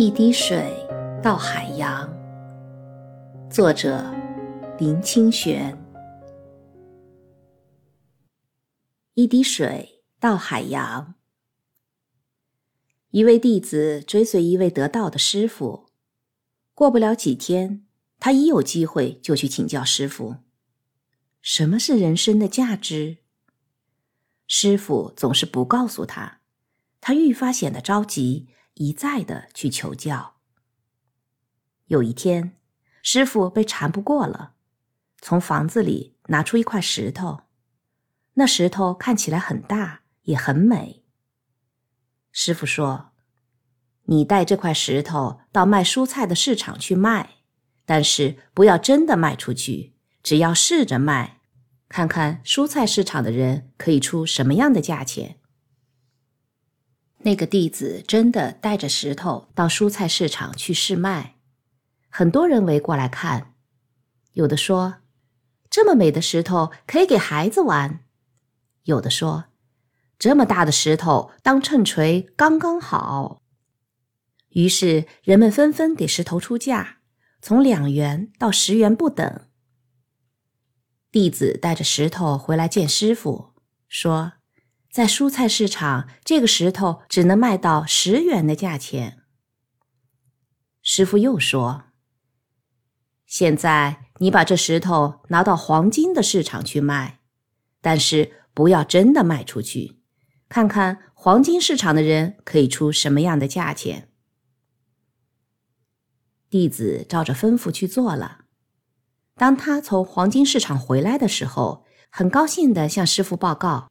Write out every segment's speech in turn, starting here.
一滴水到海洋。作者：林清玄。一滴水到海洋。一位弟子追随一位得道的师傅，过不了几天，他一有机会就去请教师傅：什么是人生的价值？师傅总是不告诉他，他愈发显得着急。一再的去求教。有一天，师傅被缠不过了，从房子里拿出一块石头，那石头看起来很大，也很美。师傅说：“你带这块石头到卖蔬菜的市场去卖，但是不要真的卖出去，只要试着卖，看看蔬菜市场的人可以出什么样的价钱。”那个弟子真的带着石头到蔬菜市场去试卖，很多人围过来看。有的说：“这么美的石头可以给孩子玩。”有的说：“这么大的石头当秤锤刚刚好。”于是人们纷纷给石头出价，从两元到十元不等。弟子带着石头回来见师傅，说。在蔬菜市场，这个石头只能卖到十元的价钱。师傅又说：“现在你把这石头拿到黄金的市场去卖，但是不要真的卖出去，看看黄金市场的人可以出什么样的价钱。”弟子照着吩咐去做了。当他从黄金市场回来的时候，很高兴地向师傅报告。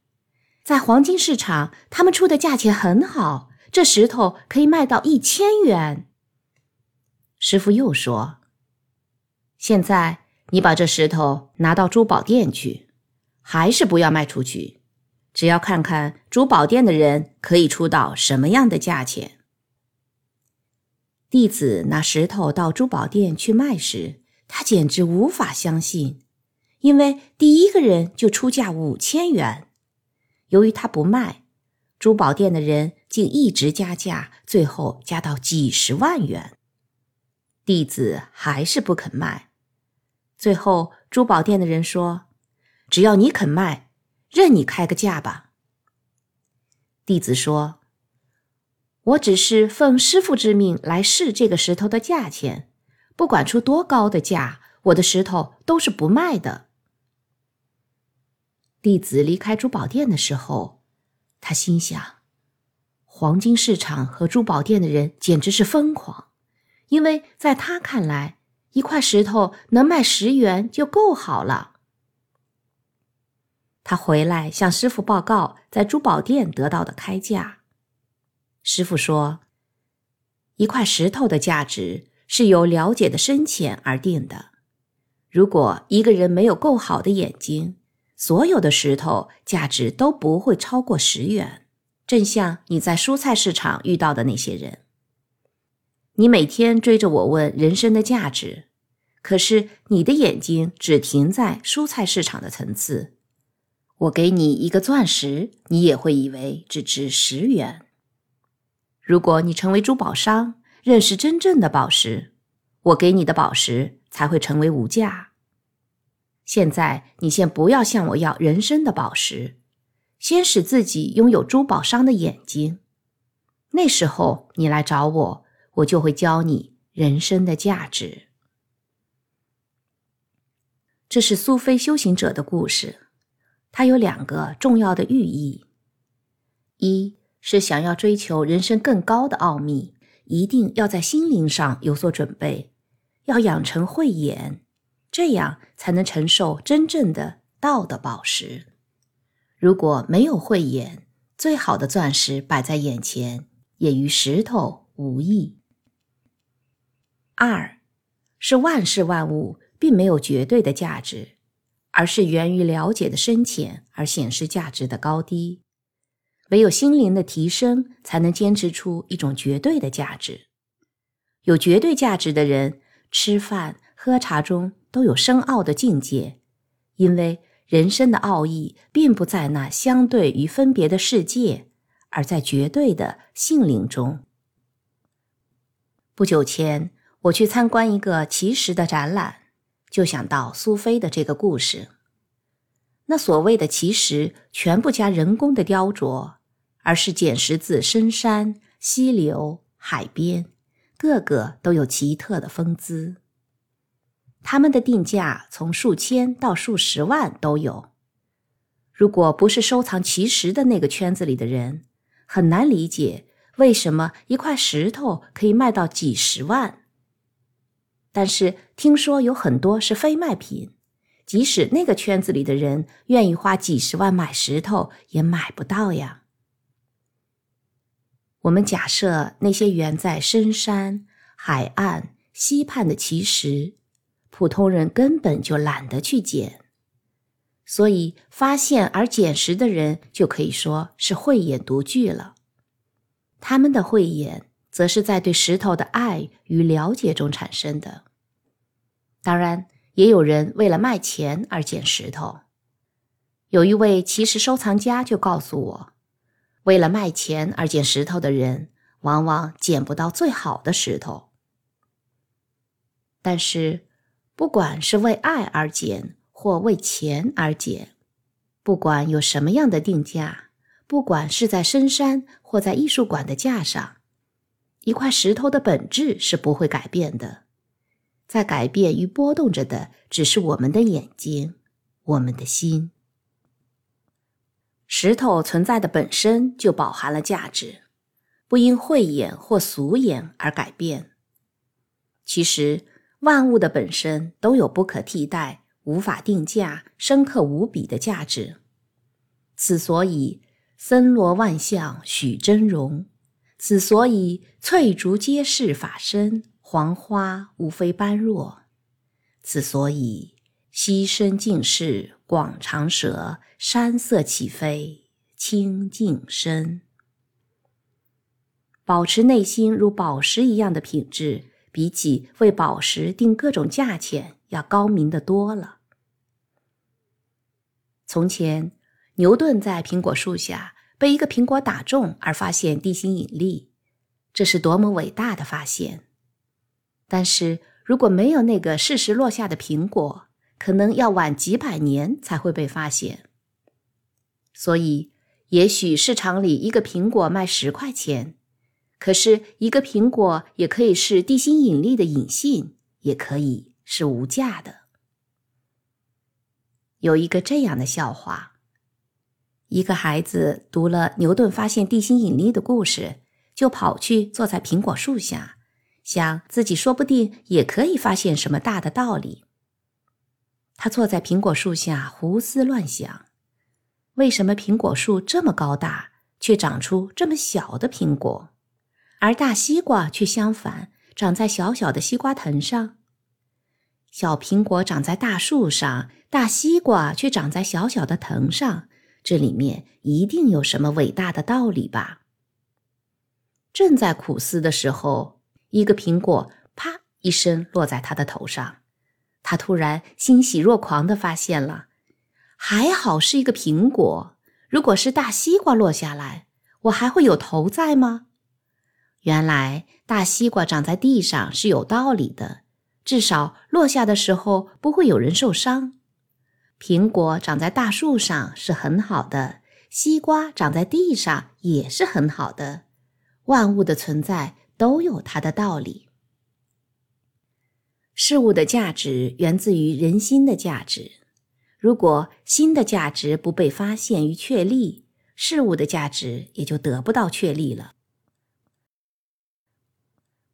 在黄金市场，他们出的价钱很好，这石头可以卖到一千元。师傅又说：“现在你把这石头拿到珠宝店去，还是不要卖出去，只要看看珠宝店的人可以出到什么样的价钱。”弟子拿石头到珠宝店去卖时，他简直无法相信，因为第一个人就出价五千元。由于他不卖，珠宝店的人竟一直加价，最后加到几十万元。弟子还是不肯卖。最后，珠宝店的人说：“只要你肯卖，任你开个价吧。”弟子说：“我只是奉师傅之命来试这个石头的价钱，不管出多高的价，我的石头都是不卖的。”弟子离开珠宝店的时候，他心想：黄金市场和珠宝店的人简直是疯狂，因为在他看来，一块石头能卖十元就够好了。他回来向师傅报告在珠宝店得到的开价。师傅说：“一块石头的价值是由了解的深浅而定的。如果一个人没有够好的眼睛，”所有的石头价值都不会超过十元，正像你在蔬菜市场遇到的那些人。你每天追着我问人生的价值，可是你的眼睛只停在蔬菜市场的层次。我给你一个钻石，你也会以为只值十元。如果你成为珠宝商，认识真正的宝石，我给你的宝石才会成为无价。现在你先不要向我要人生的宝石，先使自己拥有珠宝商的眼睛。那时候你来找我，我就会教你人生的价值。这是苏菲修行者的故事，它有两个重要的寓意：一是想要追求人生更高的奥秘，一定要在心灵上有所准备，要养成慧眼。这样才能承受真正的道的宝石。如果没有慧眼，最好的钻石摆在眼前，也与石头无异。二，是万事万物并没有绝对的价值，而是源于了解的深浅而显示价值的高低。唯有心灵的提升，才能坚持出一种绝对的价值。有绝对价值的人，吃饭喝茶中。都有深奥的境界，因为人生的奥义并不在那相对于分别的世界，而在绝对的性灵中。不久前，我去参观一个奇石的展览，就想到苏菲的这个故事。那所谓的奇石，全不加人工的雕琢，而是捡拾自深山、溪流、海边，个个都有奇特的风姿。他们的定价从数千到数十万都有。如果不是收藏奇石的那个圈子里的人，很难理解为什么一块石头可以卖到几十万。但是听说有很多是非卖品。即使那个圈子里的人愿意花几十万买石头，也买不到呀。我们假设那些远在深山、海岸、溪畔的奇石，普通人根本就懒得去捡，所以发现而捡拾的人就可以说是慧眼独具了。他们的慧眼，则是在对石头的爱与了解中产生的。当然。也有人为了卖钱而捡石头。有一位奇石收藏家就告诉我，为了卖钱而捡石头的人，往往捡不到最好的石头。但是，不管是为爱而捡，或为钱而捡，不管有什么样的定价，不管是在深山或在艺术馆的架上，一块石头的本质是不会改变的。在改变与波动着的，只是我们的眼睛，我们的心。石头存在的本身就饱含了价值，不因慧眼或俗眼而改变。其实，万物的本身都有不可替代、无法定价、深刻无比的价值。此所以森罗万象许真容，此所以翠竹皆是法身。黄花无非般若，此所以溪深尽是广长舌，山色起飞清净深。保持内心如宝石一样的品质，比起为宝石定各种价钱要高明的多了。从前，牛顿在苹果树下被一个苹果打中而发现地心引力，这是多么伟大的发现！但是如果没有那个适时落下的苹果，可能要晚几百年才会被发现。所以，也许市场里一个苹果卖十块钱，可是一个苹果也可以是地心引力的引信，也可以是无价的。有一个这样的笑话：一个孩子读了牛顿发现地心引力的故事，就跑去坐在苹果树下。想自己说不定也可以发现什么大的道理。他坐在苹果树下胡思乱想：为什么苹果树这么高大，却长出这么小的苹果，而大西瓜却相反，长在小小的西瓜藤上？小苹果长在大树上，大西瓜却长在小小的藤上，这里面一定有什么伟大的道理吧？正在苦思的时候。一个苹果啪一声落在他的头上，他突然欣喜若狂地发现了，还好是一个苹果。如果是大西瓜落下来，我还会有头在吗？原来大西瓜长在地上是有道理的，至少落下的时候不会有人受伤。苹果长在大树上是很好的，西瓜长在地上也是很好的。万物的存在。都有它的道理。事物的价值源自于人心的价值。如果心的价值不被发现与确立，事物的价值也就得不到确立了。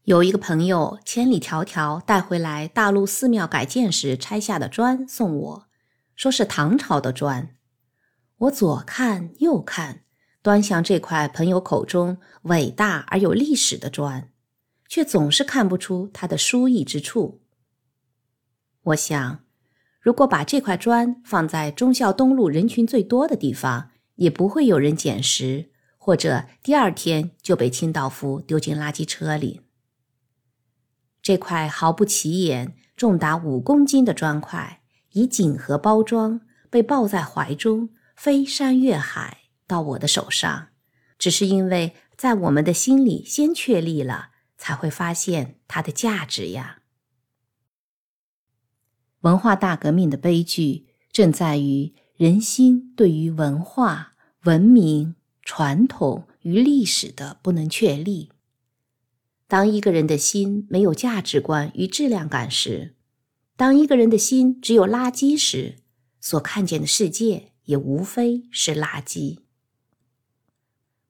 有一个朋友千里迢迢带回来大陆寺庙改建时拆下的砖送我，说是唐朝的砖。我左看右看。端详这块朋友口中伟大而有历史的砖，却总是看不出它的殊异之处。我想，如果把这块砖放在忠孝东路人群最多的地方，也不会有人捡拾，或者第二天就被清道夫丢进垃圾车里。这块毫不起眼、重达五公斤的砖块，以锦盒包装，被抱在怀中，飞山越海。到我的手上，只是因为在我们的心里先确立了，才会发现它的价值呀。文化大革命的悲剧正在于人心对于文化、文明、传统与历史的不能确立。当一个人的心没有价值观与质量感时，当一个人的心只有垃圾时，所看见的世界也无非是垃圾。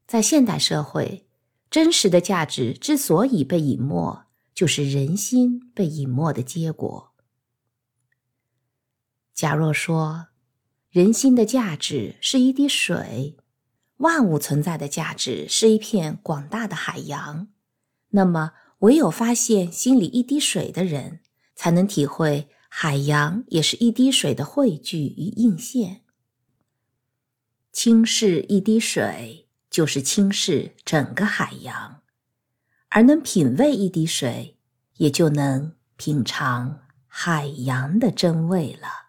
在现代社会，真实的价值之所以被隐没，就是人心被隐没的结果。假若说，人心的价值是一滴水，万物存在的价值是一片广大的海洋。那么，唯有发现心里一滴水的人，才能体会海洋也是一滴水的汇聚与映现。轻视一滴水，就是轻视整个海洋；而能品味一滴水，也就能品尝海洋的真味了。